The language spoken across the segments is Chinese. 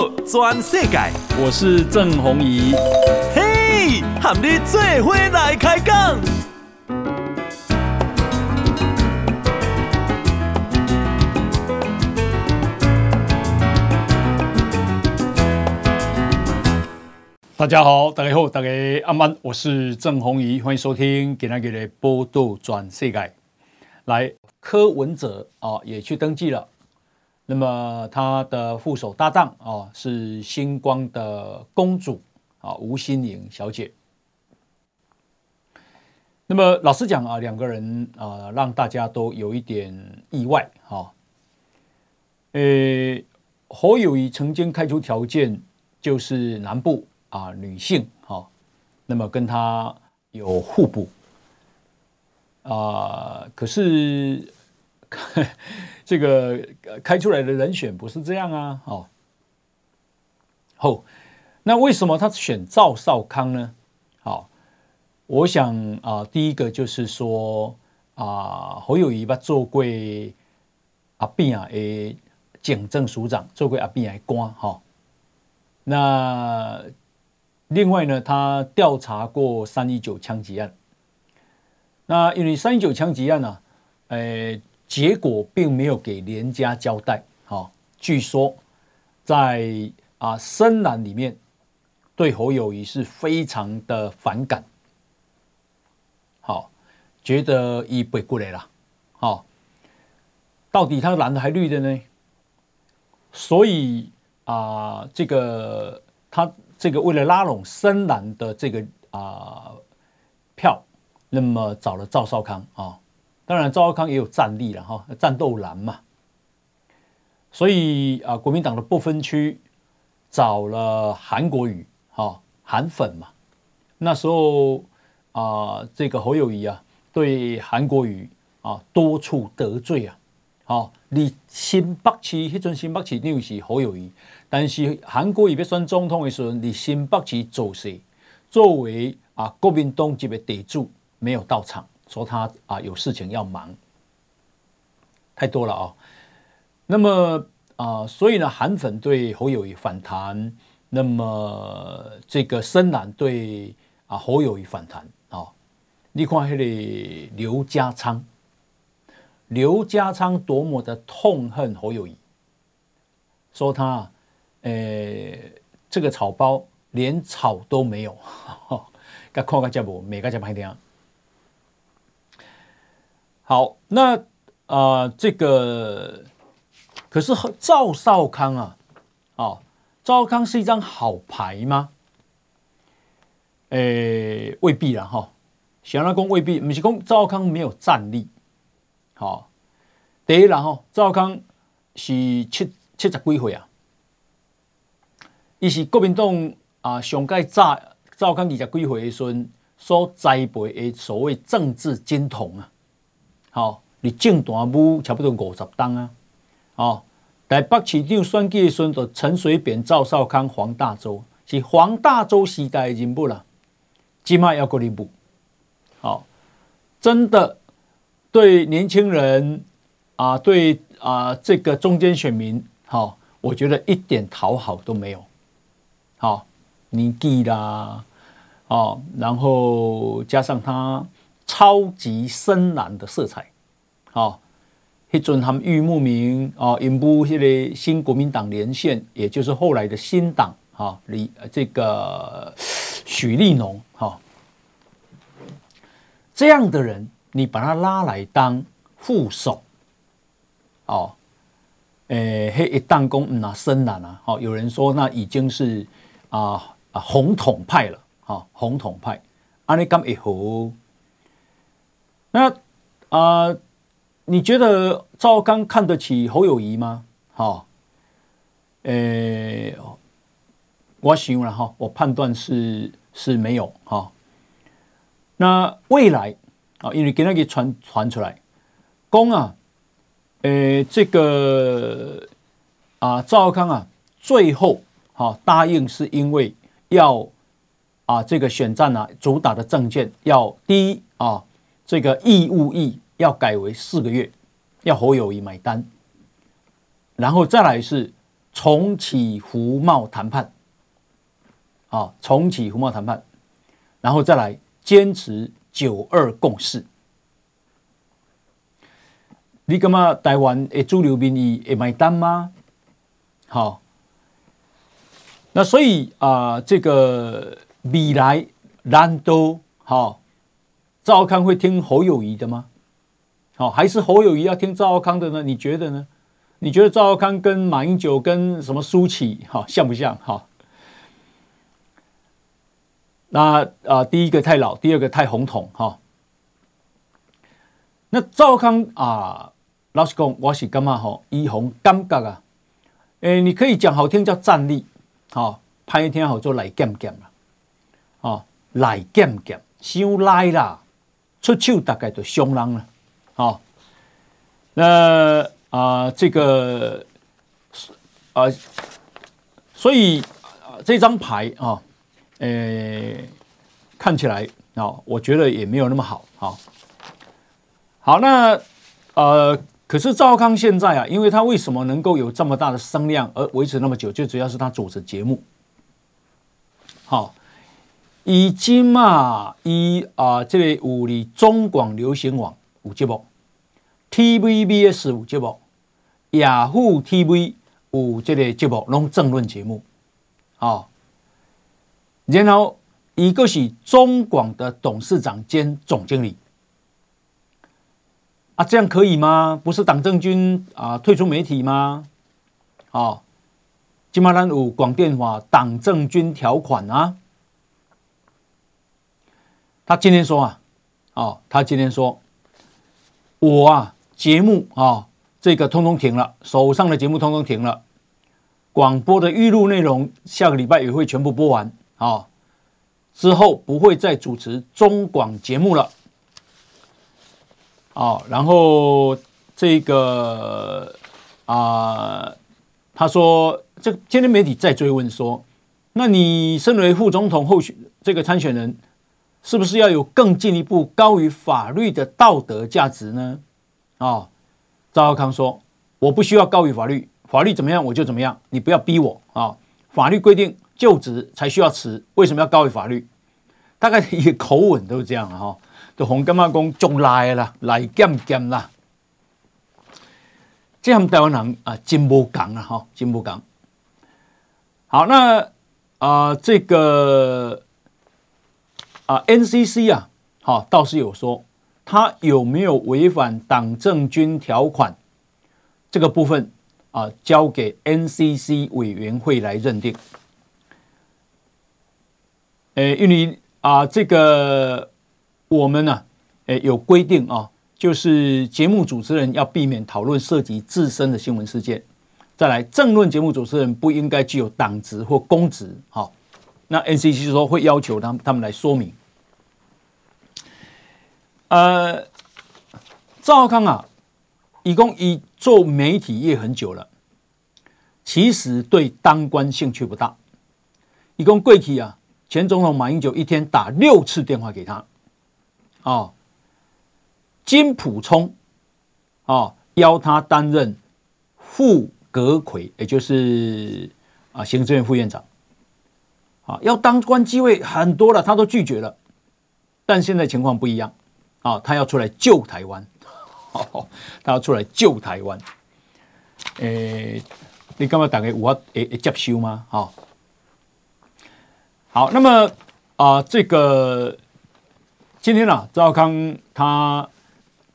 道全世界，我是郑宏仪。嘿，和你做伙来开讲。大家好，大家好，大家阿曼，我是郑宏仪，欢迎收听今天的报道全世界。来，柯文哲啊，也去登记了。那么他的副手搭档啊，是星光的公主啊，吴欣盈小姐。那么老实讲啊，两个人啊，让大家都有一点意外哈。呃，侯友宜曾经开出条件，就是南部啊女性哈，那么跟他有互补啊，可是。这个开出来的人选不是这样啊，哦，好，那为什么他选赵少康呢？好，我想啊，第一个就是说啊，侯友宜把做过阿扁啊的警政署长，做过阿扁的官哈。那另外呢，他调查过三一九枪击案。那因为三一九枪击案呢，诶。结果并没有给连家交代。好，据说在啊深蓝里面对侯友谊是非常的反感。好，觉得一背过来了。好，到底他蓝的还绿的呢？所以啊，这个他这个为了拉拢深蓝的这个啊票，那么找了赵少康啊。当然，赵少康也有战力了哈，战斗蓝嘛。所以啊，国民党的不分区找了韩国瑜哈，韩粉嘛。那时候啊，这个侯友谊啊，对韩国瑜啊多处得罪啊。好，你新北市迄阵新北市又是侯友谊，但是韩国瑜要选总统的时候，你新北市做事作为啊国民党级的地主没有到场。说他啊有事情要忙，太多了啊、那么啊，所以呢，韩粉对侯友宜反弹，那么这个深蓝对啊侯友宜反弹啊。你看那里刘家昌，刘家昌多么的痛恨侯友宜，说他呃这个草包连草都没有，该看个节目，每个节目听。好，那啊、呃，这个可是赵少康啊，啊、哦，赵少康是一张好牌吗？诶，未必啦哈。想要讲未必，不是讲赵少康没有战力。好、哦，第一啦哈，赵少康是七七十几岁啊，伊是国民党啊上届早赵少康二十几岁的时候所栽培的所谓政治金童啊。好，你政党务差不多五十档啊！哦，台北市长选举的时候，陈水扁、赵少康、黄大洲是黄大洲时代的人物了，起码要过一步。好，真的对年轻人啊，对啊这个中间选民，好，我觉得一点讨好都没有。好，年纪啦，哦，然后加上他。超级深蓝的色彩，好，一尊他们玉木明哦，引步现在新国民党连线，也就是后来的新党啊，李这个许立农哈，这样的人，你把他拉来当副手，哦，诶，黑一弹弓那深蓝啊，好，有人说那已经是啊啊红统派了，哈，红统派，安尼咁一好。那啊、呃，你觉得赵刚看得起侯友谊吗？哈、哦，诶、欸，我想了哈，我判断是是没有哈、哦。那未来啊，因为给那个传传出来，公啊，诶、欸，这个啊，赵康啊，最后哈、哦、答应是因为要啊，这个选战啊，主打的政见要第一啊。这个义务役要改为四个月，要侯友谊买单，然后再来是重启服贸谈判，啊，重启服贸谈判，然后再来坚持九二共识。你干嘛台湾的主流民意会买单吗？好，那所以啊、呃，这个未来难道好赵康会听侯友谊的吗？好，还是侯友谊要听赵康的呢？你觉得呢？你觉得赵康跟马英九跟什么苏起哈像不像？哈，那啊、呃，第一个太老，第二个太红统哈。那赵康啊。老实讲，我是感觉吼，以红感觉啊，诶，你可以讲好听叫战力，好，歹听好做来剑剑啦，哦，来剑剑，伤来啦，出手大概就伤人了，好，那啊，这个啊，所以这张牌啊，诶，看起来啊，我觉得也没有那么好，好，好，那呃。可是赵康现在啊，因为他为什么能够有这么大的声量而维持那么久，就主要是他主持节目。好，已经嘛，以啊这个有哩中广流行网有节目，TVBS 有节目，雅虎 TV 有这个节目，拢政论节目。好，然后一个是中广的董事长兼总经理。啊，这样可以吗？不是党政军啊退出媒体吗？哦，今嘛咱有广电法党政军条款啊。他今天说啊，哦，他今天说，我啊节目啊这个通通停了，手上的节目通通停了，广播的预录内容下个礼拜也会全部播完啊，之后不会再主持中广节目了。啊，然后这个啊，他说，这今天媒体在追问说，那你身为副总统候选这个参选人，是不是要有更进一步高于法律的道德价值呢？啊，赵少康说，我不需要高于法律，法律怎么样我就怎么样，你不要逼我啊。法律规定就职才需要辞，为什么要高于法律？大概一个口吻都是这样哈。就红干嘛讲就来啦，来干干啦，这样台湾人啊真不讲啊哈，真不讲。好，那啊、这个啊 NCC 啊，好倒是有说他有没有违反党政军条款这个部分啊，交给 NCC 委员会来认定。诶，因为啊这个。我们呢、啊，诶，有规定啊，就是节目主持人要避免讨论涉及自身的新闻事件。再来，政论节目主持人不应该具有党职或公职。好，那 NCC 说会要求他们他们来说明。呃，赵康啊，一共已做媒体业很久了，其实对当官兴趣不大。一共贵体啊，前总统马英九一天打六次电话给他。哦，金普聪，哦，邀他担任副阁揆，也就是啊行政院副院长，啊，要当官机会很多了，他都拒绝了。但现在情况不一样，啊，他要出来救台湾，哦，他要出来救台湾。诶，你干嘛打给我？诶，接收吗？好，好，那么啊，这个。今天啊，赵康他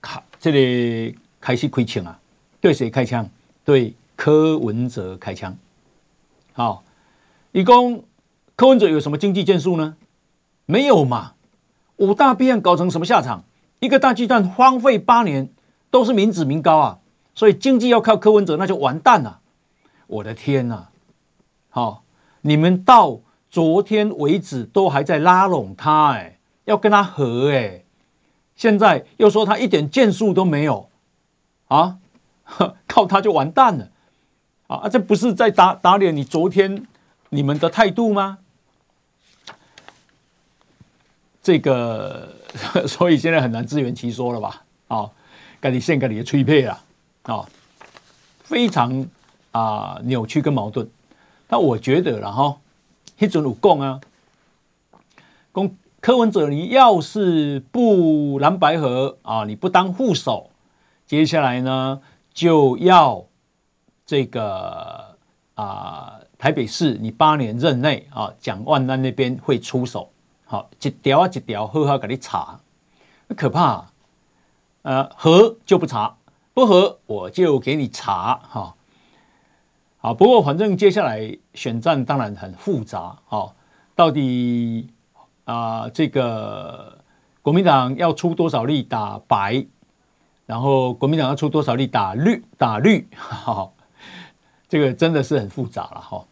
开这里开始开枪啊，对谁开枪？对柯文哲开枪。好，一共柯文哲有什么经济建树呢？没有嘛？五大弊案搞成什么下场？一个大巨蛋荒废八年，都是民脂民膏啊！所以经济要靠柯文哲，那就完蛋了。我的天呐！好，你们到昨天为止都还在拉拢他哎。要跟他和哎，现在又说他一点建树都没有啊，靠他就完蛋了啊！这不是在打打脸你昨天你们的态度吗？这个 所以现在很难自圆其说了吧？啊，赶紧献给你的吹配了啊，非常啊扭曲跟矛盾。但我觉得了哈，一种有讲啊，讲柯文哲，你要是不蓝白合啊，你不当副手，接下来呢就要这个啊台北市你八年任内啊，蒋万安那边会出手，好一条啊一条好好给你查，可怕，呃合就不查，不合我就给你查哈。好，不过反正接下来选战当然很复杂哦，到底啊这个国民党要出多少力打白，然后国民党要出多少力打绿打绿，哈，这个真的是很复杂了哈。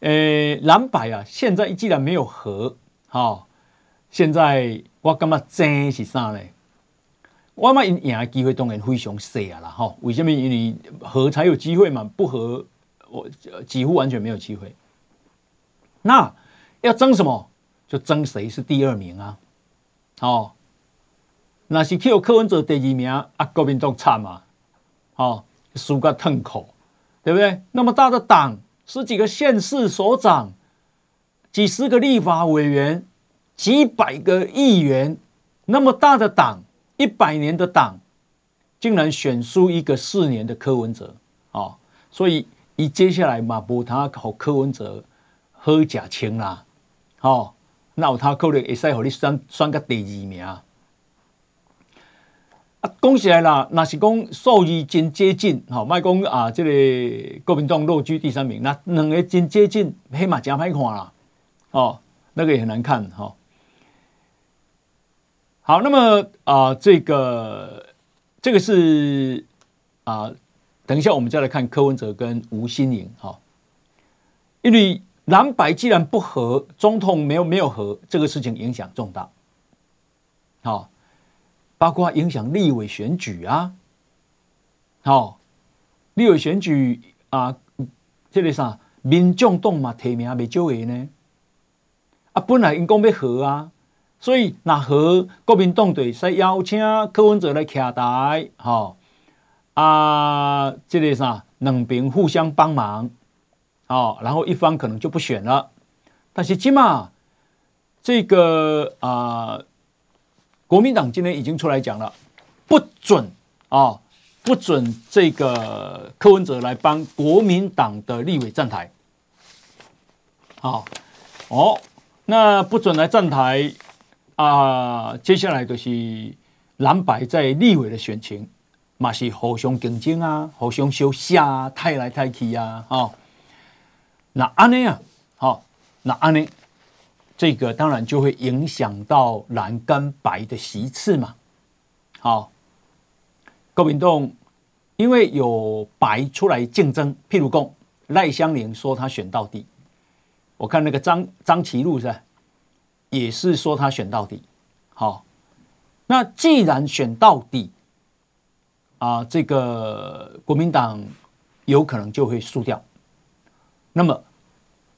呃，蓝白啊，现在既然没有和，哈，现在我感觉争是啥呢？我嘛赢的机会当然非常小啊啦，哈！为什么？因为和才有机会嘛，不和我几乎完全没有机会。那要争什么？就争谁是第二名啊？哦，那是去柯文哲第二名啊，国民党惨嘛，哦，输个痛苦，对不对？那么大的党，十几个县市首长，几十个立法委员，几百个议员，那么大的党。一百年的党，竟然选输一个四年的柯文哲、哦！所以以接下来马博他和柯文哲喝假清啦，哦，那他可能会使和你选选个第二名啊！讲起来啦，那是讲数字真接近，好、哦，卖讲啊，这个国民党落居第三名，那两个真接近，黑马真歹看啦，哦，那个也很难看哈。哦。好，那么啊、呃，这个这个是啊、呃，等一下我们再来看柯文哲跟吴欣颖哈，因为蓝白既然不和，总统没有没有和，这个事情影响重大，好，包括影响立委选举啊，好，立委选举啊，这个啥，民众党嘛提名没少个呢，啊，本来因讲要和啊。所以，那和国民党队在邀请柯文哲来徛台，哈啊，这个啥，两边互相帮忙，哦，然后一方可能就不选了。但是起码这个啊，国民党今天已经出来讲了，不准啊，不准这个柯文哲来帮国民党的立委站台。好，哦，那不准来站台。啊，接下来就是蓝白在立委的选情，嘛是互相竞争啊，互相相下太来太去啊，哦，那安呢啊，好，那安呢，这个当然就会影响到蓝跟白的席次嘛，好，国民党因为有白出来竞争，譬如讲赖香伶说他选到底，我看那个张张其禄是？也是说他选到底，好，那既然选到底，啊，这个国民党有可能就会输掉，那么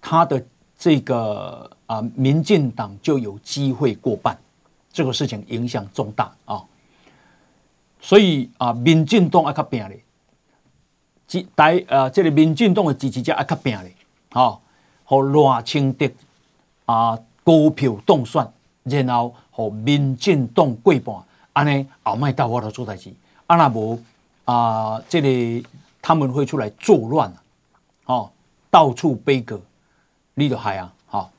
他的这个啊，民进党就有机会过半，这个事情影响重大啊，所以啊，民进党爱较拼咧，即台啊，这个民进党的支持者爱较拼咧，好，和赖清德啊。高票当选，然后和民进党过半，安尼后麦到我的做代志，啊那无啊，这里、他们会出来作乱，哦，到处悲歌，你都害啊，好、哦，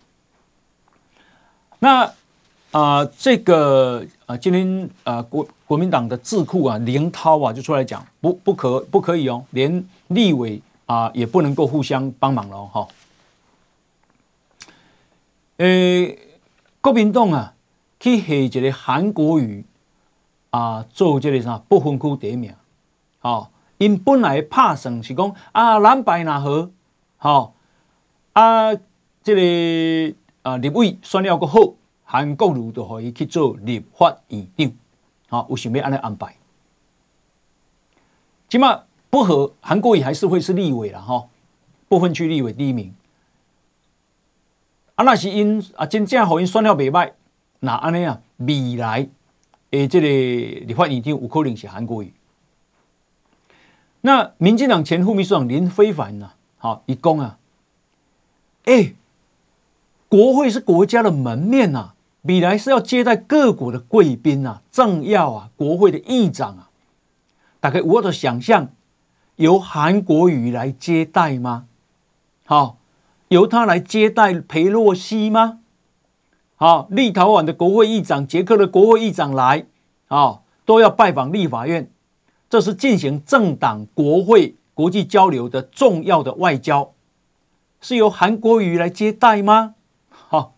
那啊、呃，这个啊，今天啊，国国民党的智库啊，林涛啊，就出来讲，不不可不可以哦，连立委啊也不能够互相帮忙了哈。哦诶、国民党啊，去下一个韩国瑜啊，做这个啥不分区第一名，好、因本来拍算是讲啊，蓝白那好，好、啊，这个啊立委选了个好，韩国瑜就可以去做立法院长，好、哦，有想要安尼安排，起码不合，韩国瑜还是会是立委了哈、哦，不分区立委第一名。啊，那是因啊，真正互因选了袂歹，那安尼啊，未来诶，这个立法院长有可能是韩国瑜。那民进党前副秘书长林飞帆呢？好，一公啊，哎，国会是国家的门面呐，本来是要接待各国的贵宾呐、政要啊、国会的议长啊，大概我的想象，由韩国瑜来接待吗？好，由他来接待裴洛西吗？好，立陶宛的国会议长、捷克的国会议长来，啊，都要拜访立法院。这是进行政党、国会、国际交流的重要的外交，是由韩国瑜来接待吗？好，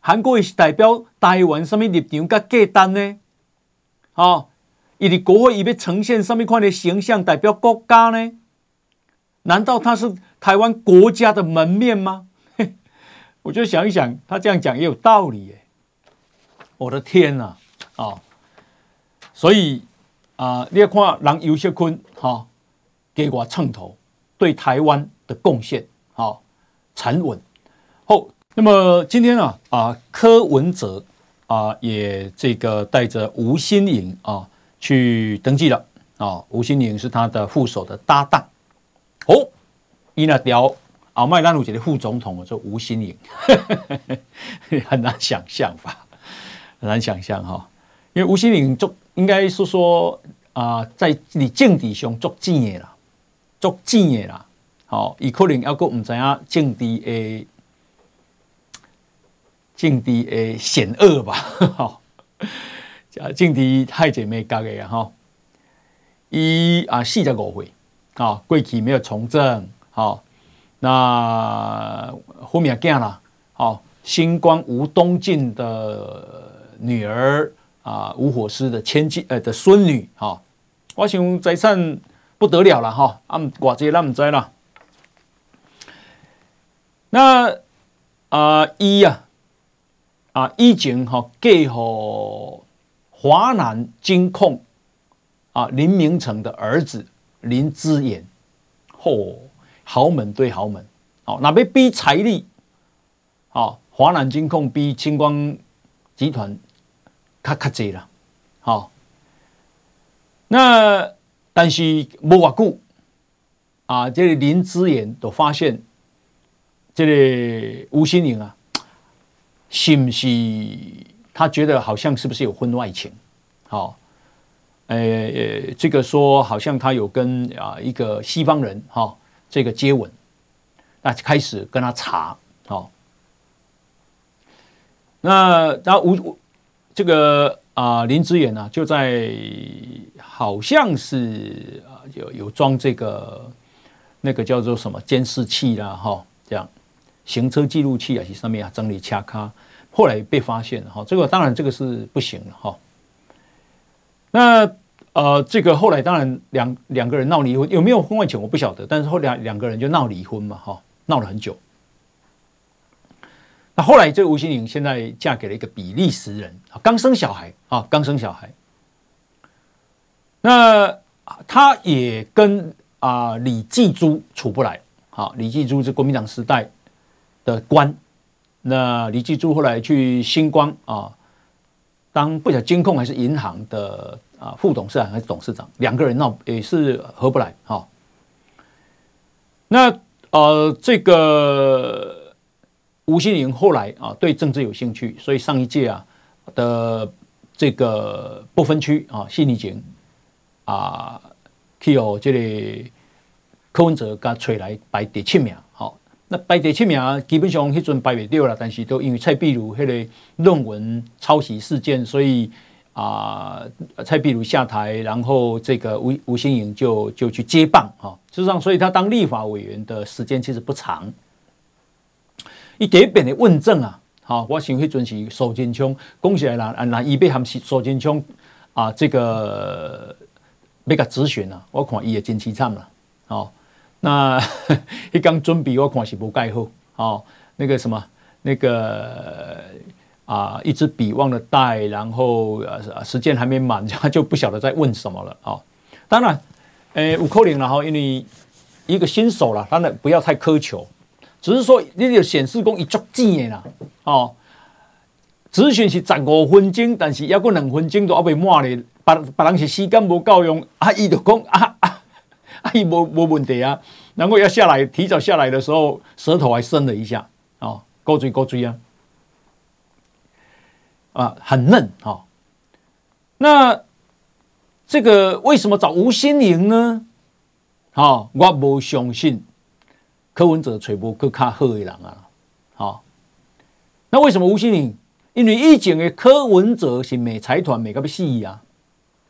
韩国瑜是代表台湾什么立场跟价值呢？好，伊的国会伊要呈现什么款的形象代表国家呢？难道他是台湾国家的门面吗？我就想一想，他这样讲也有道理耶。我的天呐，啊，所以。啊、呃，你要看人尤锡坤哈给我称头，对台湾的贡献好沉稳。好，那么今天啊啊柯文哲啊也这个带着吴欣颖啊去登记了啊，吴欣颖是他的副手的搭档。哦，伊那条啊麦兰鲁杰的副总统叫吴欣盈，很难想象吧？很难想象哈，因为吴欣盈就。应该是说啊、在你政治上做正的啦，做正的啦，好、伊可能要阁唔知影政治诶，政治诶险恶吧，好，政治太姐妹讲嘅哈，伊啊四十五岁，啊过去没有从政，好、那后面见啦，好，星光吴东进的女儿。啊，吴火狮的千金呃的孙女哈、我想财产不得了了哈，啊，寡姐那唔知啦。那啊一呀啊以前哈给和华南金控啊林明成的儿子林之言，嚯、豪门对豪门，好、哦、那边比财力，好、哦、华南金控比青光集团。较较济了，好，那但是无偌久啊，这个林之言都发现，这个吴欣盈啊，是不是他觉得好像是不是有婚外情？好，呃，这个说好像他有跟啊一个西方人哈这个接吻，那就开始跟他查，好，那他吴。这个啊、呃，林志远呢、啊，就在好像是啊，有有装这个那个叫做什么监视器啦，哈，这样行车记录器啊，上面啊整理掐卡，后来被发现了哈，这个当然这个是不行了哈。那呃，这个后来当然两两个人闹离婚，有没有婚外情我不晓得，但是后来两个人就闹离婚嘛，哈，闹了很久。那后来，这个吴欣盈现在嫁给了一个比利时人啊，刚生小孩啊，刚生小孩。那他也跟啊李继珠处不来啊，李继珠是国民党时代的官。那李继珠后来去星光啊，当不晓得金控还是银行的啊副董事长还是董事长，两个人闹也是合不来哈。那呃这个。吴欣盈后来啊，对政治有兴趣，所以上一届啊的这个不分区啊，信义警啊，去由这里柯文哲给他找来排第七名。好，那排第七名基本上迄阵排不掉了，但是都因为蔡壁如迄个论文抄袭事件，所以啊，蔡壁如下台，然后这个吴吴欣盈就就去接棒啊。事实上，所以他当立法委员的时间其实不长。一点一点的问政啊，好，我想迄阵是苏贞昌讲起来啦，啊，那伊要含苏贞昌啊，这个要甲质询啊，我看伊也真凄惨了，哦，那 一刚准备我看是无盖好，哦，那个什么，那个啊，一支笔忘了带，然后呃时间还没满，他就不晓得在问什么了，哦，当然，诶，有可能了哈，因为一个新手了，当然不要太苛求。只是说，你就显示讲伊足钱的啦，哦，咨询是十五分钟，但是要过两分钟都还未满咧，别别人是时间无够用，啊，伊就讲啊啊哎，没没问题啊。然后要下来，提早下来的时候，舌头还伸了一下，哦，勾嘴勾嘴啊，啊，很嫩哈、那这个为什么找吴心凌呢？好、我不相信柯文哲找无更卡好的人啊。好、那为什么吴心凌？因为以前的柯文哲是美财团美个要死啊，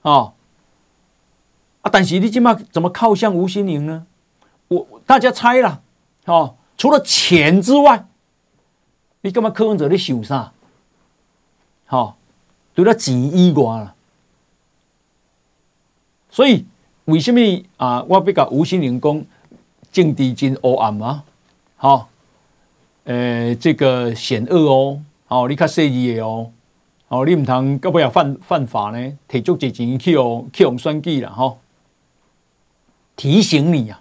哦，啊，但是你今麦怎么靠向吴心凌呢？我大家猜了，哦，除了钱之外，你干嘛柯文哲你想啥？好、哦，除了钱以外啦。所以为什么啊？我比较吴心凌讲政治真黑暗啊，好、哦，呃、这个险恶哦。哦，你较细腻的哦，哦，你唔通到尾要犯犯法呢？提足几钱去哦，去用选举了哈。提醒你啊，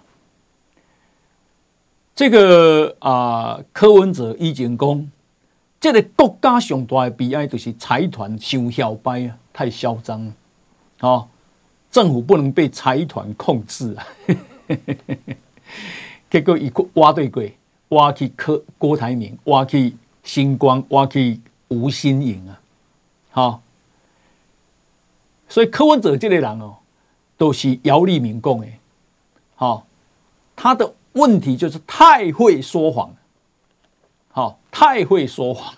这个啊，柯文哲已经讲，这个国家上大的悲哀就是财团太摇摆啊，太嚣张了啊！政府不能被财团控制啊！结果一挖对鬼，挖去柯郭台铭，挖去。星光挖去吴心盈啊，好，所以柯文哲这类人哦，都是姚立明讲的，好，他的问题就是太会说谎，好，太会说谎，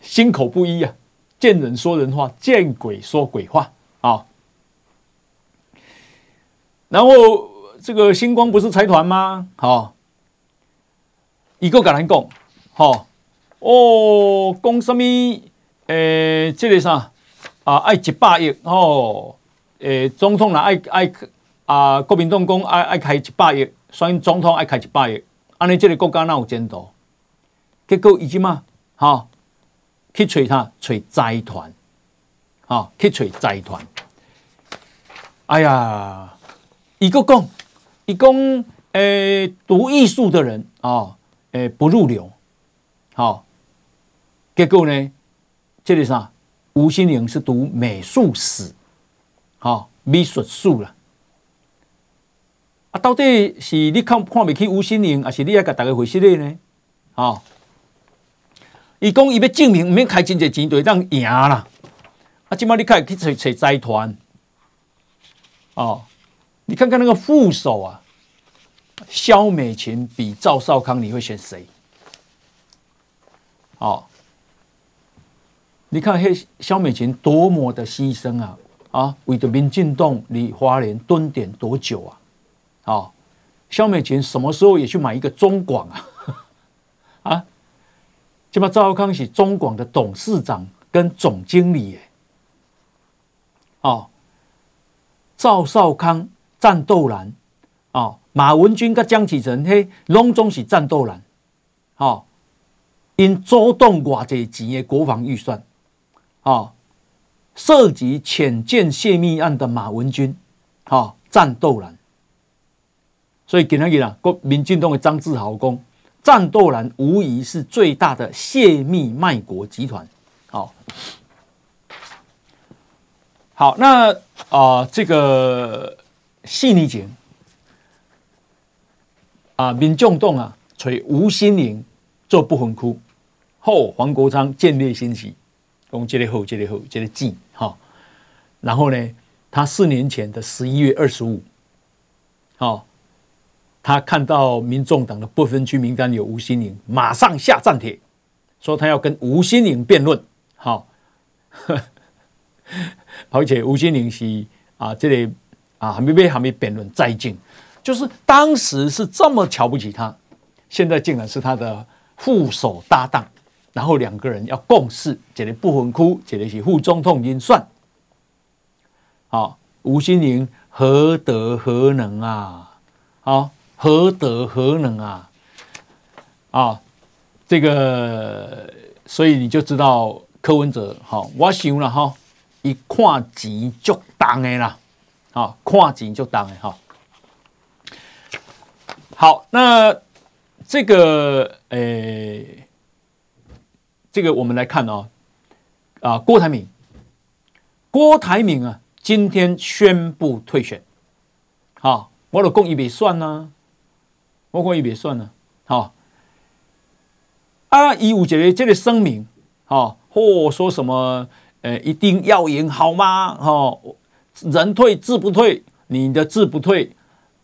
心口不一啊，见人说人话，见鬼说鬼话啊。然后这个星光不是财团吗？好。一个跟咱讲，吼哦，讲什么？诶、这个啥啊？爱一百亿，哦，诶，总统啦，爱爱啊，国民党讲爱爱开一百亿，所以总统爱开一百亿，安尼这个国家哪有前途？结果伊即嘛，哈，去找他，找财团，哈，去找财团。哎呀，一个讲，一讲，诶，读艺术的人啊。诶，不入流，好，结果呢？这里啥？吴心凌是读美术史，好，美术史了。到底是你看看不起吴心凌，还是你要给大家回事的呢？好，伊讲伊要证明，唔免开真济钱就会当赢啦。啊，今麦你开去找找财团，哦，你看看那个副手啊。萧美琴比赵少康，你会选谁？哦，你看嘿，萧美琴多么的牺牲啊！啊，为着民进党，你花莲蹲点多久啊？哦，肖美琴什么时候也去买一个中广啊？啊，这么赵少康是中广的董事长跟总经理耶。哦，赵少康战斗蓝哦。马文君跟江启臣，嘿，拢总是战斗蓝，哦，因主动偌济钱的国防预算，哦，涉及潜舰泄密案的马文君，哦，战斗蓝，所以今天啦，国民进党的张志豪讲，战斗蓝无疑是最大的泄密卖国集团，好，好，那啊、呃，这个细腻节。啊，民众党啊，找吴心凌做不分区，后黄国昌见猎心喜，讲这个好，这个好，这个记哈。然后呢，他四年前的十一月二十五，好，他看到民众党的不分区名单有吴心凌，马上下战帖，说他要跟吴心凌辩论。好，而且吴心凌是啊，这里、啊还没被还没辩论再进。就是当时是这么瞧不起他，现在竟然是他的副手搭档，然后两个人要共事，这里不分区，这里是副总统人选。好，吴心凌何德何能啊？好，何德何能啊？啊，这个，所以你就知道柯文哲，好，我想了哈，一看钱就重的啦，啊，看钱就重的哈。好，那这个呃、欸，这个我们来看哦，啊，郭台铭，郭台铭啊，今天宣布退选，好，我就讲伊袂算呐，我讲伊袂算了，好，啊，伊有一个这个声明，好，或说什么，呃，一定要赢，好吗？哈，人退志不退，你的志不退，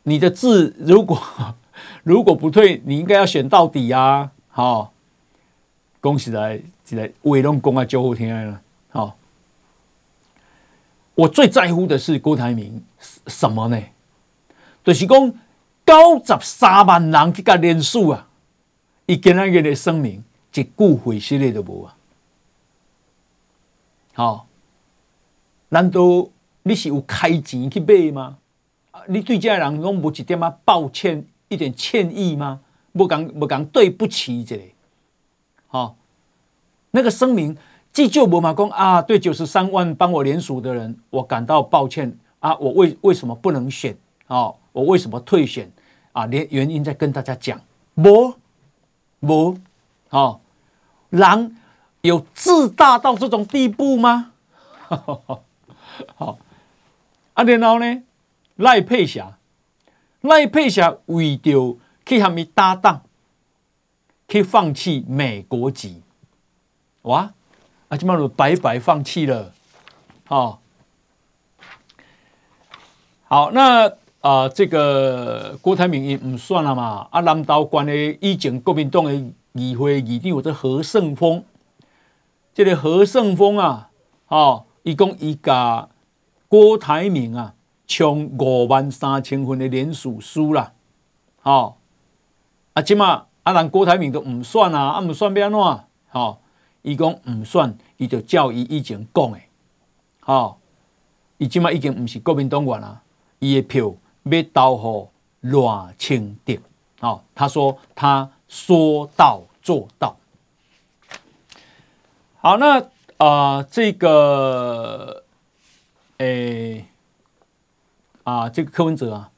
你的志如果 如果不退，你应该要选到底啊，好，恭喜来，起来，伟龙公啊，就好听了，好。我最在乎的是郭台铭什么呢？就是讲九十三万人去甲连署啊，伊今仔日的声明一句回事的都无啊！好，难道你是有开钱去买吗？你对这人拢无一点啊抱歉，一点歉意吗？无讲无讲对不起这个，好，那个声明。既就伯马公啊，对九十三万帮我联署的人，我感到抱歉啊！我为为什么不能选啊？我为什么退选啊？连原因再跟大家讲，不不，好，人有自大到这种地步吗？好，啊，然后呢，赖佩霞，赖佩霞为着去和伊搭档，去放弃美国籍，哇！啊，基本上白白放弃了，好，好，那啊、呃，这个郭台铭也唔算了嘛。啊，南投县的以前国民党的议会议长，这何胜峰，这个何胜峰啊，哦，伊讲伊甲郭台铭啊，冲五万三千分的连署书啦，哦，啊，即嘛啊，人郭台铭都唔算啊，啊，唔算要安怎，好。伊讲唔算，伊就照伊以前讲的，好，伊即马已经唔是国民党员啦，伊的票要投予赖清德，好，他说他说到做到，好，那啊、呃，这个，诶、欸，啊，这个柯文哲啊，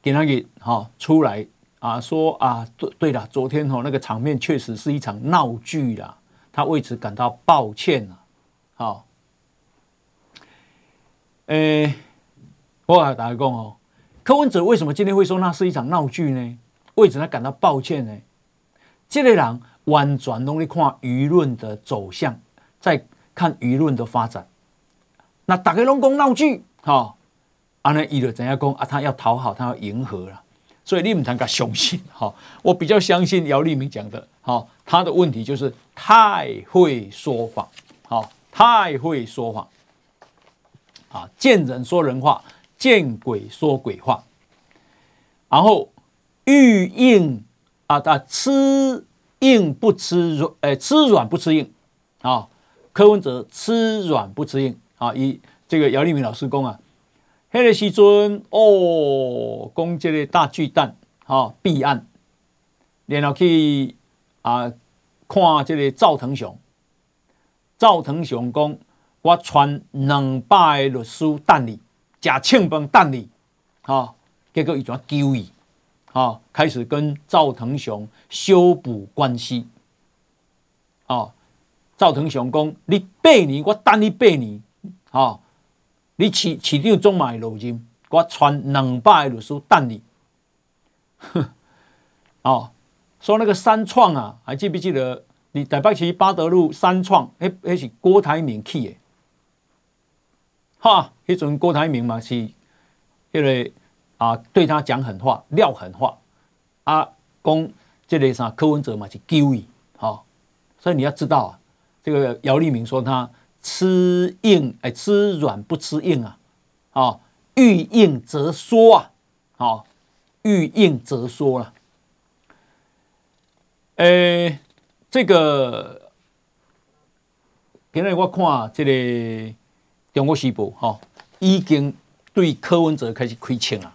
给他给好出来啊，说啊，对对了，昨天吼那个场面确实是一场闹剧啦。他为此感到抱歉了，好，诶，我来打个工哦，柯文哲为什么今天会说那是一场闹剧呢？为什么他感到抱歉呢？这类人完全拢在看舆论的走向，在看舆论的发展。那大家拢讲闹剧，好，安尼伊就怎样讲啊？他要讨好，他要迎合了。所以你们谈个相信哈，我比较相信姚立明讲的，好，他的问题就是太会说谎，好，太会说谎，啊，见人说人话，见鬼说鬼话，然后欲硬啊，他吃硬不吃软，哎，吃软不吃硬，啊，柯文哲吃软不吃硬，啊，以这个姚立明老师讲啊。迄个时阵哦，讲这个大巨蛋哈弊案，然后去啊看这个赵腾雄，赵腾雄讲我传两百律师等你，吃庆饭等你，哈，结果伊怎救伊，哈，开始跟赵腾雄修补关系，啊，赵腾雄讲你八年，我等你八年，啊。你市市长总嘛会落任，我传两百个律师等你。哦，说那个三创啊，还记不记得？你台北市八德路三创，那那是郭台铭去的。哈，那阵郭台铭嘛是，因为啊对他讲狠话，撂狠话，啊，讲这个啥柯文哲嘛是救伊，好，所以你要知道啊，这个姚立明说他。吃硬哎，吃软不吃硬啊！啊，欲硬则缩啊！好，欲硬则缩了。诶，这个今日我看这个《中国时报》哈，已经对柯文哲开始开枪了，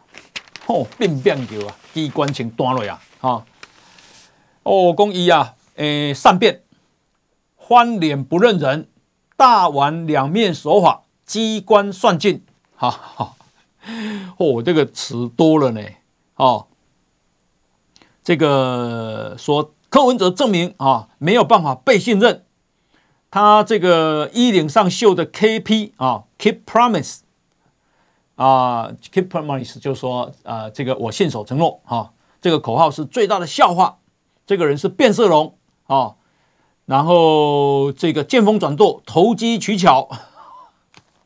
吼，变变球啊，机关枪断了呀！哈，哦，公一啊，诶，善变，翻脸不认人。大玩两面手法，机关算尽，哈哈，哦，这个词多了呢，哦，这个说柯文哲证明啊没有办法被信任，他这个衣领上绣的 KP 啊，Keep Promise，啊，Keep promise 就说啊，这个我信守承诺哈，这个口号是最大的笑话，这个人是变色龙啊，然后这个见风转舵，投机取巧，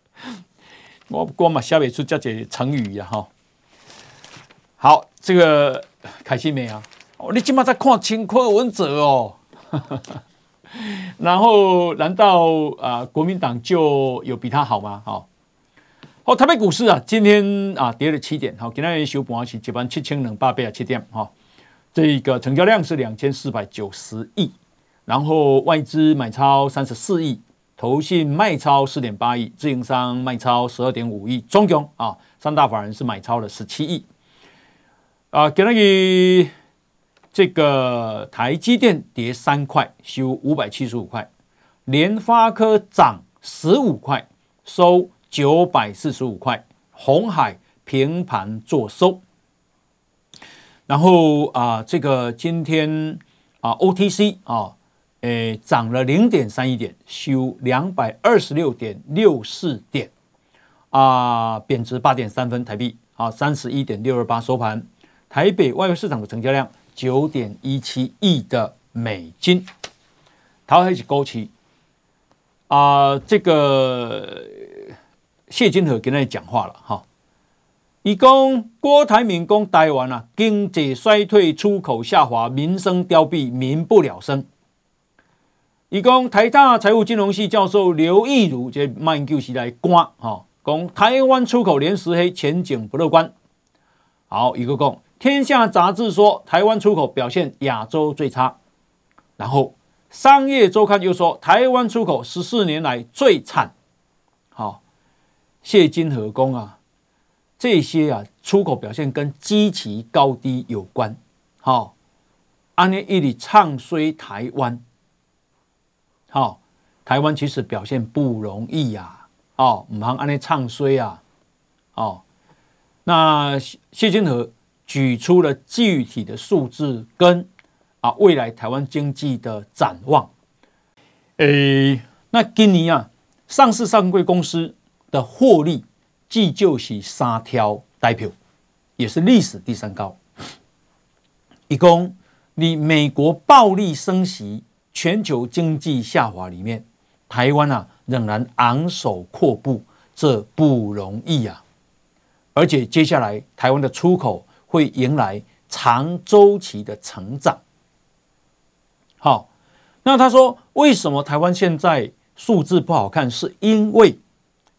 我光嘛下面出这些成语呀哈。好，这个开心没啊？哦，你今嘛在看清柯文哲哦。然后，难道啊、国民党就有比他好吗？好，好，台北股市啊，今天啊跌了七点，好，今天收盘是一万七千两百八十七点，哈，这个成交量是两千四百九十亿，然后外资买超三十四亿，投信卖超四点八亿，自营商卖超十二点五亿，中共啊，三大法人是买超了十七亿，啊，给那个。这个台积电跌三块，收五百七十五块；联发科涨十五块，收九百四十五块；鸿海平盘做收。然后啊，这个今天啊，OTC 啊，诶，涨了零点三一点，收两百二十六点六四点，啊，贬值八点三分台币，啊，三十一点六二八收盘。台北外汇市场的成交量。九点一七亿的美金，他还是高期啊！这个谢金河跟他讲话了哈，以讲郭台铭讲台湾啊，经济衰退，出口下滑，民生凋敝，民不聊生。以讲台大财务金融系教授刘义儒这慢救时来关哈，讲台湾出口连十黑，前景不乐观。好，一个讲。天下杂志说，台湾出口表现亚洲最差。然后，商业周刊又说，台湾出口十四年来最惨。好，谢金河公啊，这些啊出口表现跟基期高低有关。好，安尼一直唱衰台湾。好，台湾其实表现不容易呀。哦，唔通安尼唱衰啊。哦，那谢金河。举出了具体的数字跟啊未来台湾经济的展望。诶，那今年啊，上市上柜公司的获利，既就是三条代表，也是历史第三高。一共，你美国暴力升息，全球经济下滑里面，台湾啊仍然昂首阔步，这不容易啊。而且接下来台湾的出口。会迎来长周期的成长。好，那他说，为什么台湾现在数字不好看？是因为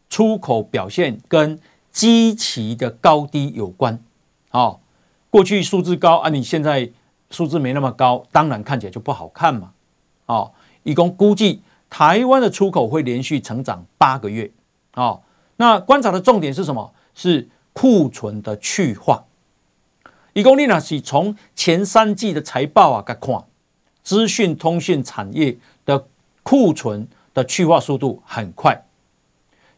出口表现跟基期的高低有关。好，过去数字高啊，你现在数字没那么高，当然看起来就不好看嘛。哦，一共估计台湾的出口会连续成长八个月。哦，那观察的重点是什么？是库存的去化。一公里呢是从前三季的财报啊，来看，资讯通讯产业的库存的去化速度很快。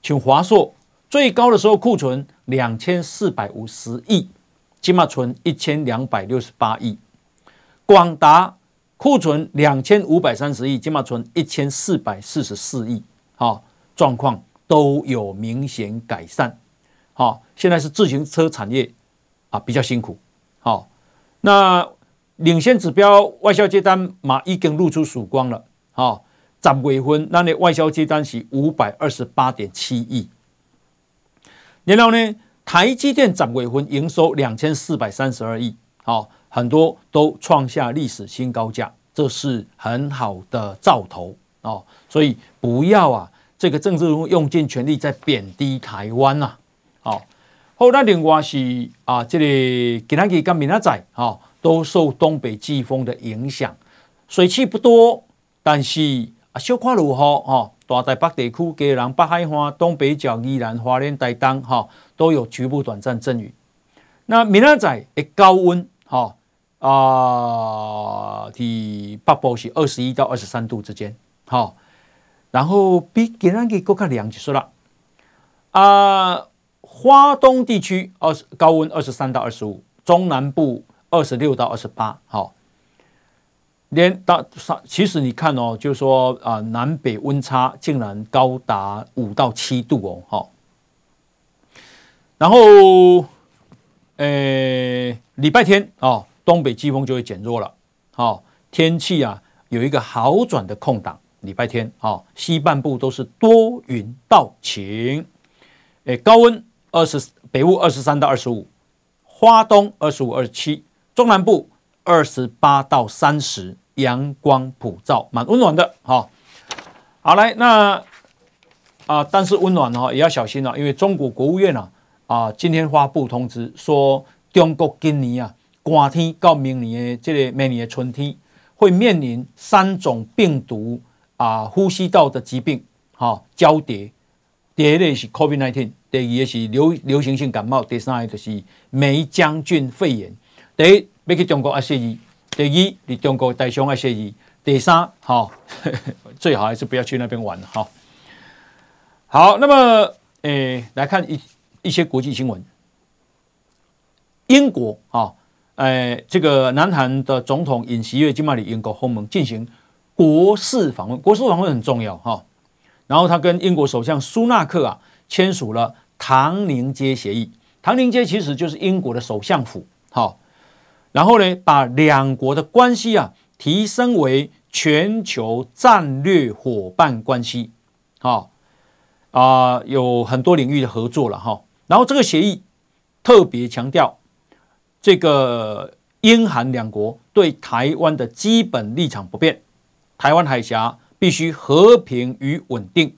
请华硕最高的时候库存两千四百五十亿，今嘛存一千两百六十八亿。广达库存两千五百三十亿，今嘛存一千四百四十四亿。好，状况都有明显改善。好，现在是自行车产业啊比较辛苦。好，那领先指标外销接单嘛已经露出曙光了。好，十月份那的外销接单是五百二十八点七亿。然后呢，台积电十月份营收两千四百三十二亿。好，很多都创下历史新高价，这是很好的兆头哦。所以不要啊，这个政治人物用尽全力在贬低台湾呐。好。后来另外是啊，这里今天跟明仔载哈都受东北季风的影响，水汽不多，但是啊小可落雨哈，大台北地区、基隆、北海岸、东北角、宜兰、花莲、台东哈都有局部短暂阵雨。那明仔载的高温哈啊，的北部是二十一到二十三度之间，好，然后比今天更加凉就是了啊。花东地区二十高温二十三到二十五，中南部二十六到二十八。好，连到上，其实你看哦，就是说啊，南北温差竟然高达五到七度哦。好，然后，呃，礼拜天哦，东北季风就会减弱了，哦，天气啊有一个好转的空档。礼拜天哦，西半部都是多云到晴，诶，高温二十，北部二十三到二十五，花东二十五、二十七，中南部二十八到三十，阳光普照，蛮温暖的哈、好来，那啊，但是温暖哈也要小心了、因为中国国务院啊啊今天发布通知说，中国今年啊寒天到明年的这个明年的春天会面临三种病毒。啊，呼吸道的疾病，哈、交叠，第一类是 COVID-19，第二个是流流行性感冒，第三个就是霉浆菌肺炎。第一，要去中国要设医；第二，你中国台商要设医；第三，哈、哦，最好还是不要去那边玩了，哈、哦。好，那么，诶、来看一一些国际新闻。英国啊，诶、哦呃，这个南韩的总统尹锡悦今麦里英国访问进行。国事访问，国事访问很重要哈。然后他跟英国首相苏纳克啊签署了唐宁街协议。唐宁街其实就是英国的首相府哈。然后呢，把两国的关系啊提升为全球战略伙伴关系，哈啊有很多领域的合作了哈。然后这个协议特别强调这个英韩两国对台湾的基本立场不变。台湾海峡必须和平与稳定，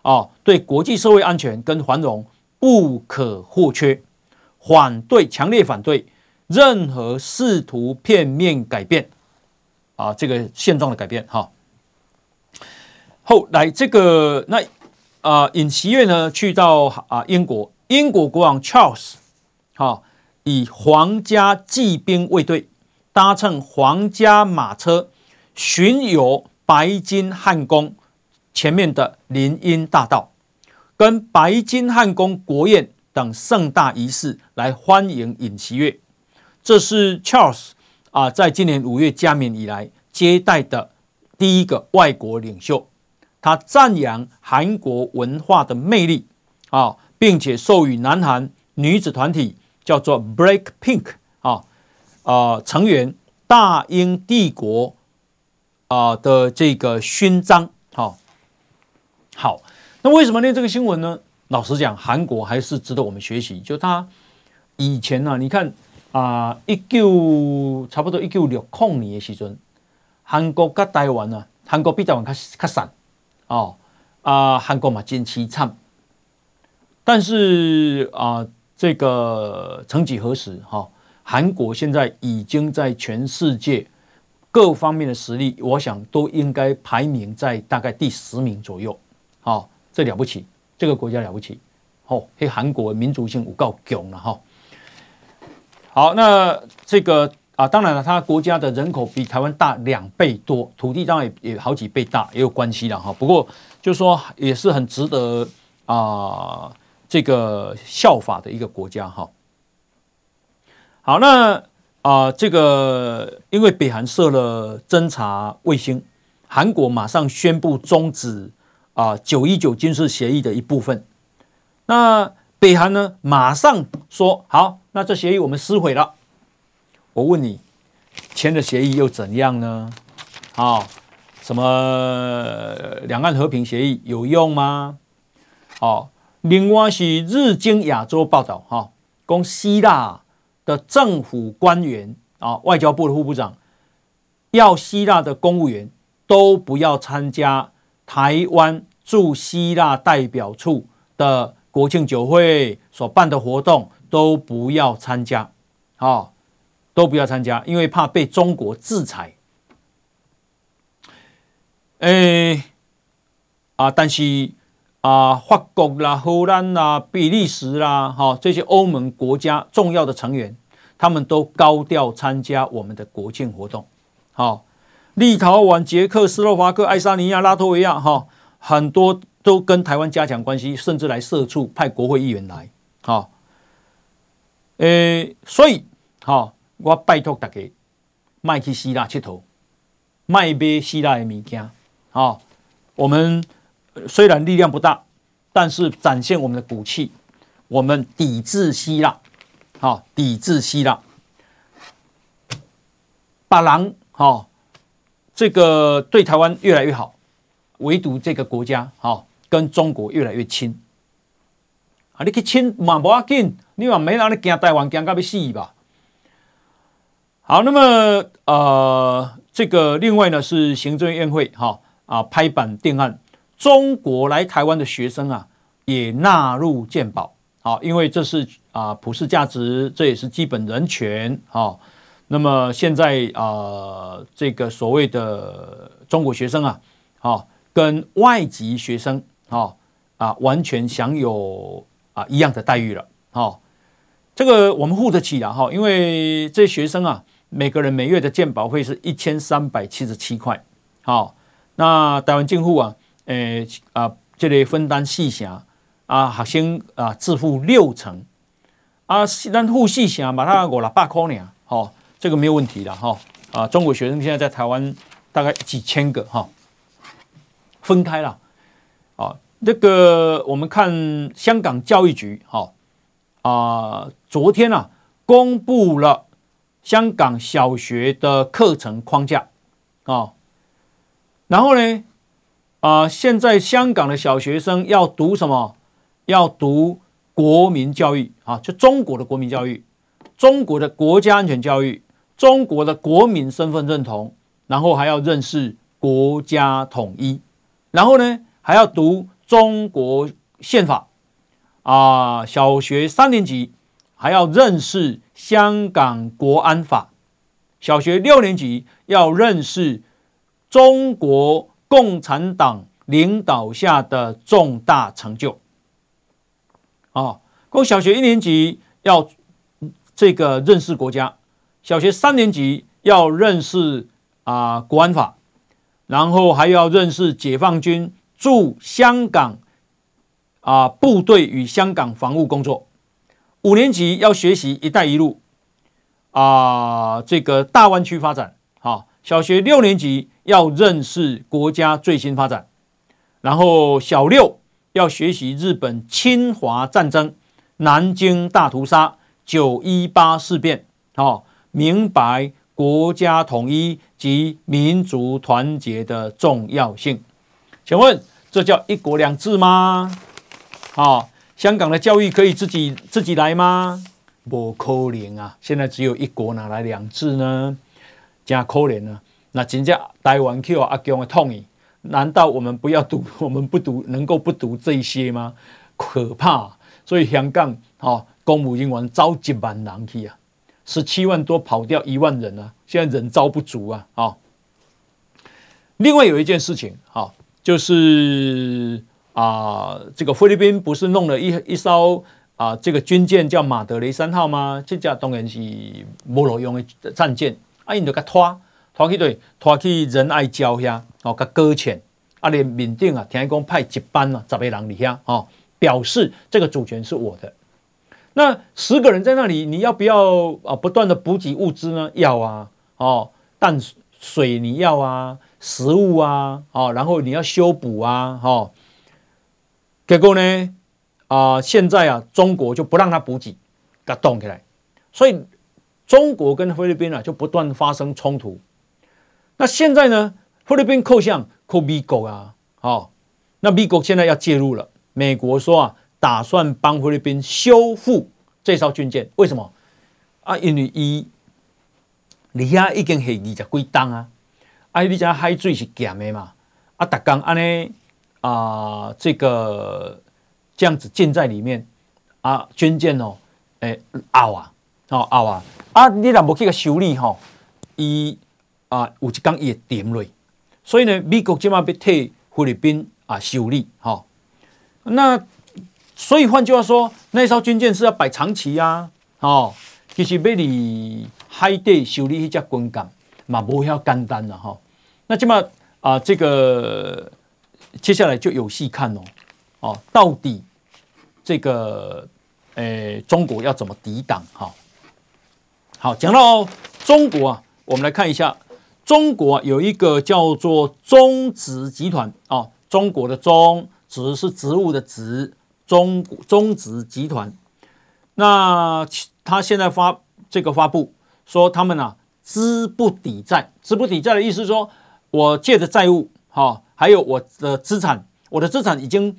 啊，对国际社会安全跟繁荣不可或缺。反对，强烈反对任何试图片面改变，啊，这个现状的改变。哈，后来这个那啊，尹锡悦呢去到啊英国，英国国王 Charles，哈，以皇家骑兵卫队搭乘皇家马车。巡游白金汉宫前面的林荫大道，跟白金汉宫国宴等盛大仪式来欢迎尹锡悦。这是 Charles 啊，在今年五月加冕以来接待的第一个外国领袖。他赞扬韩国文化的魅力啊，并且授予南韩女子团体叫做 Break Pink 啊啊成员大英帝国。啊的这个勋章，好，好，那为什么念这个新闻呢？老实讲，韩国还是值得我们学习。就他以前呢、啊，你看啊，一九差不多一九六零年的时阵，韩国跟台湾呢，韩国比台湾较较散哦，啊，韩国嘛真凄惨，但是啊，这个曾几何时哈，韩国现在已经在全世界。各方面的实力，我想都应该排名在大概第十名左右。好、哦，这了不起，这个国家了不起。哦，嘿，韩国民族性有够囧了哈。好，那这个啊，当然了，它国家的人口比台湾大两倍多，土地当然也也好几倍大，也有关系了哈。不过就是说也是很值得啊，这个效法的一个国家哈。好，那。啊、呃，这个因为北韩设了侦察卫星，韩国马上宣布终止啊九一九军事协议的一部分。那北韩呢，马上说好，那这协议我们撕毁了。我问你，签的协议又怎样呢？啊，什么两岸和平协议有用吗？好，另外是日经亚洲报道哈，供希腊。的政府官员啊，外交部的副部长要希腊的公务员都不要参加台湾驻希腊代表处的国庆酒会所办的活动，都不要参加啊，都不要参加，因为怕被中国制裁。诶，啊，但是。啊，法国啦、荷兰啦、比利时啦，哈，这些欧盟国家重要的成员，他们都高调参加我们的国庆活动。好，立陶宛、捷克斯洛伐克、爱沙尼亚、拉脱维亚，哈，很多都跟台湾加强关系，甚至来社畜派国会议员来。好，诶，所以，好，我拜托大家，卖去希腊佚佗，卖买希腊的物件。好，我们。虽然力量不大，但是展现我们的骨气。我们抵制希腊，好，抵制希腊，把狼，好，这个对台湾越来越好，唯独这个国家，好，跟中国越来越亲。啊，你去亲嘛不要紧，你嘛没让你惊台湾惊到要死吧？好，那么呃，这个另外呢是行政院会哈啊拍板定案，中国来台湾的学生啊也纳入鉴保，好，因为这是啊普世价值，这也是基本人权，好，那么现在啊这个所谓的中国学生啊，好，跟外籍学生啊啊完全享有。啊，一样的待遇了，好，这个我们付得起的，哈，因为这学生啊，每个人每月的健保费是一千三百七十七块，好，那台湾政府啊，诶啊，这里分担细项啊，学生啊自付六成，啊，咱付细项把它五六百块呢，好，这个没有问题的哈，啊，中国学生现在在台湾大概几千个哈，分开了，啊。这个我们看香港教育局，哈啊，昨天啊公布了香港小学的课程框架啊，然后呢啊，现在香港的小学生要读什么？要读国民教育啊，就中国的国民教育，中国的国家安全教育，中国的国民身份认同，然后还要认识国家统一，然后呢还要读。中国宪法啊，小学三年级还要认识香港国安法，小学六年级要认识中国共产党领导下的重大成就啊。过小学一年级要这个认识国家，小学三年级要认识啊国安法，然后还要认识解放军。驻香港啊部队与香港防务工作，五年级要学习“一带一路”啊，这个大湾区发展。好，小学六年级要认识国家最新发展，然后小六要学习日本侵华战争、南京大屠杀、九一八事变，好，明白国家统一及民族团结的重要性。请问这叫一国两制吗？啊，香港的教育可以自己自己来吗？不可能啊！现在只有一国，哪来两制呢？真可怜啊！那真正台湾去阿强的痛意，难道我们不要读？我们不读，能够不读这些吗？可怕！所以香港啊，公务人员招几万人去啊，十七万多跑掉一万人啊，现在人招不足啊！啊，另外有一件事情，哈。就是啊，这个菲律宾不是弄了一一艘啊，这个军舰叫马德雷三号吗？这架当然是没路用的战舰，啊，因就给拖拖去对，拖去仁爱礁下哦，给搁浅，啊，连缅甸啊，听讲派一班啊，十个人里下哦，表示这个主权是我的。那十个人在那里，你要不要啊？不断的补给物资呢？要啊，哦，淡水你要啊。食物啊，啊，然后你要修补啊，哈，结果呢，啊，现在啊，中国就不让他补给，给他动起来，所以中国跟菲律宾啊就不断发生冲突。那现在呢，菲律宾扣向扣美国啊，好，那美国现在要介入了。美国说啊，打算帮菲律宾修复这艘军舰，为什么？啊，因为伊，你呀已经是二十几吨啊。啊，你家海水是咸的嘛？啊，大刚安尼啊，这个这样子建在里面啊，军舰哦，诶，凹啊，哦，凹啊，啊，你若无去个修理吼，伊啊有一工伊会沉落，所以呢，美国今嘛要替菲律宾啊修理，哈，那所以换句话说，那艘军舰是要摆长期啊，哦，其实要你海底修理一只军舰。嘛，不要简单了哈。那这么啊，这个接下来就有戏看哦。哦，到底这个诶，中国要怎么抵挡？哈，好，讲到中国啊，我们来看一下，中国有一个叫做中植集团啊，中国的中植是植物的植，中中植集团。那他现在发这个发布说，他们啊资不抵债，资不抵债的意思是说，我借的债务哈，还有我的资产，我的资产已经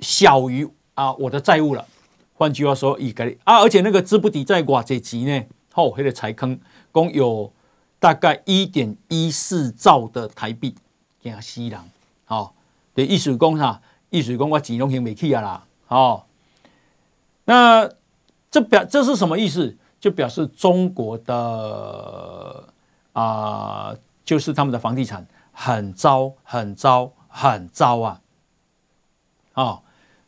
小于啊我的债务了。换句话说，一个啊，而且那个资不抵债寡这级呢，后黑的财坑共有大概一点一四兆的台币，惊死人，好，的意思讲哈？意思讲我钱拢还没去啊啦，好，那。这表这是什么意思？就表示中国的啊、就是他们的房地产很糟、很糟、很糟啊！啊、哦，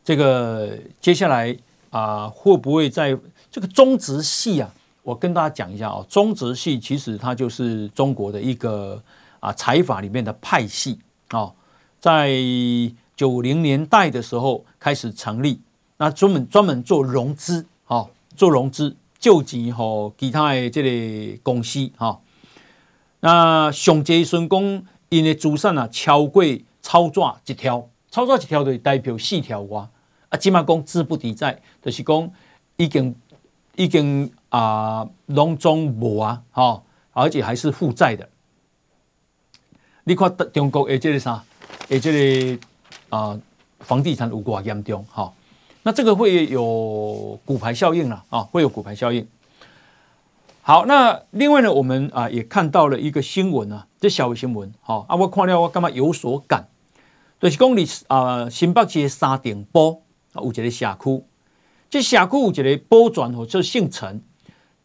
这个接下来啊、呃，会不会在这个中植系啊？我跟大家讲一下哦，中植系其实它就是中国的一个啊财阀里面的派系啊、哦，在九零年代的时候开始成立，那专门专门做融资。哦，做融资救急和其他的这个公司哈、哦，那上捷顺公因的资产啊超过草纸一条，草纸一条就代表四条哇啊，起码讲资不抵债，就是讲已经已经啊拢总无啊哈，而且还是负债的。你看中国的这个啥，诶这个啊房地产有多严重哈？那这个会有骨牌效应了啊，会有骨牌效应。好，那另外呢，我们啊也看到了一个新闻啊，这小新闻，啊，我看了我干嘛有所感？就是讲你啊，新北市三重埔啊，有一个社区，这社区有一个保全哦，就姓陈，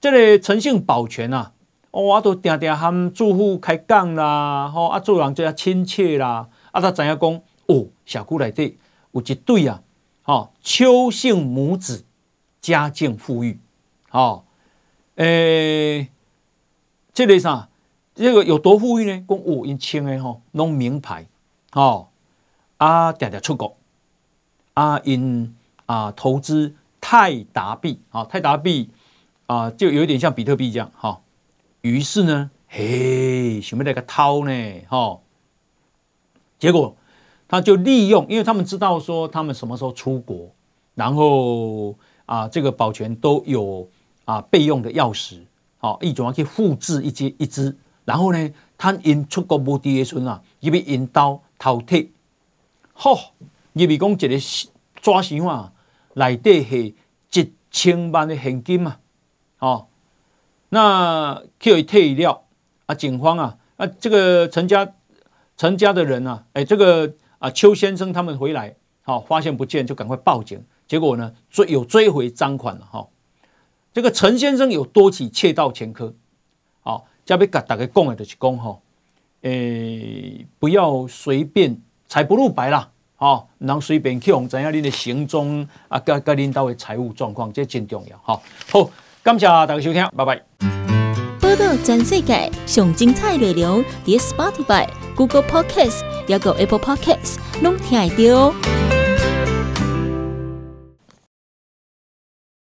这个陈姓保全啊，我都定定和住户开讲啦，吼啊，做人就要亲切啦，啊，他怎样讲哦，社区内底有一对啊。哦，邱姓母子家境富裕，哦，诶、欸，这个啥？这个有多富裕呢？讲哦，因穿的吼，弄名牌，哦，啊，常常出国，啊，因啊投资泰达币，啊、哦，泰达币啊，就有点像比特币这样，哈、哦。于是呢，嘿，想要来个掏呢，哈、哦，结果。他就利用，因为他们知道说他们什么时候出国，然后啊，这个保全都有啊备用的钥匙，好，一种要去复制一只一只，然后呢，他因出国目的的时候啊，因为引刀饕餮，嚯，因为讲一个抓箱啊，内底系一千万的现金嘛，哦，那可以退了啊，警方啊，啊，这个陈家陈家的人啊，哎，这个。啊，邱先生他们回来，好发现不见，就赶快报警。结果呢，追有追回赃款了哈。这个陈先生有多起窃盗前科，好，加倍给大家讲的就是讲哈，诶，不要随便财不露白啦，好，能随便去红怎样你的行踪啊，跟跟领导的财务状况，这真重要哈。好，感谢大家收听，拜拜。道全世界上精彩内容，伫 Spotify、Google Podcast。要个 Apple Podcast，拢听得到。